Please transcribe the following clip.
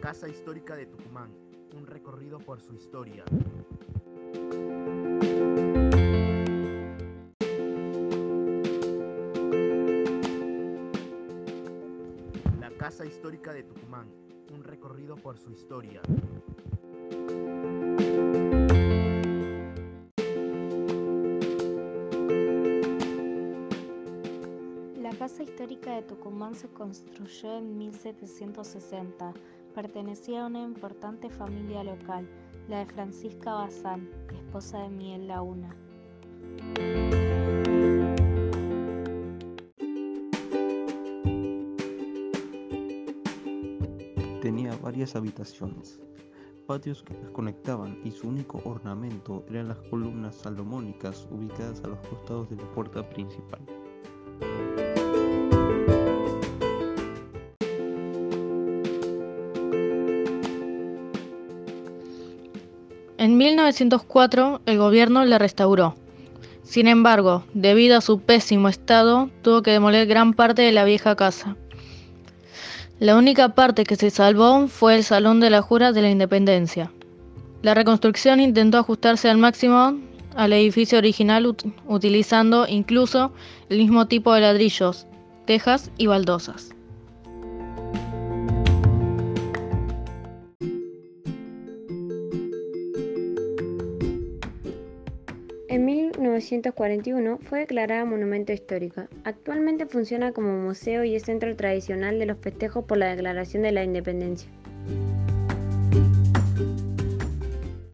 Casa Histórica de Tucumán, un recorrido por su historia. La Casa Histórica de Tucumán, un recorrido por su historia. La Casa Histórica de Tucumán se construyó en 1760. Pertenecía a una importante familia local, la de Francisca Bazán, esposa de Miguel Launa. Tenía varias habitaciones, patios que las conectaban y su único ornamento eran las columnas salomónicas ubicadas a los costados de la puerta principal. En 1904 el gobierno la restauró. Sin embargo, debido a su pésimo estado, tuvo que demoler gran parte de la vieja casa. La única parte que se salvó fue el Salón de la Jura de la Independencia. La reconstrucción intentó ajustarse al máximo al edificio original ut- utilizando incluso el mismo tipo de ladrillos, tejas y baldosas. 1941 fue declarada monumento histórico. Actualmente funciona como museo y es centro tradicional de los festejos por la Declaración de la Independencia.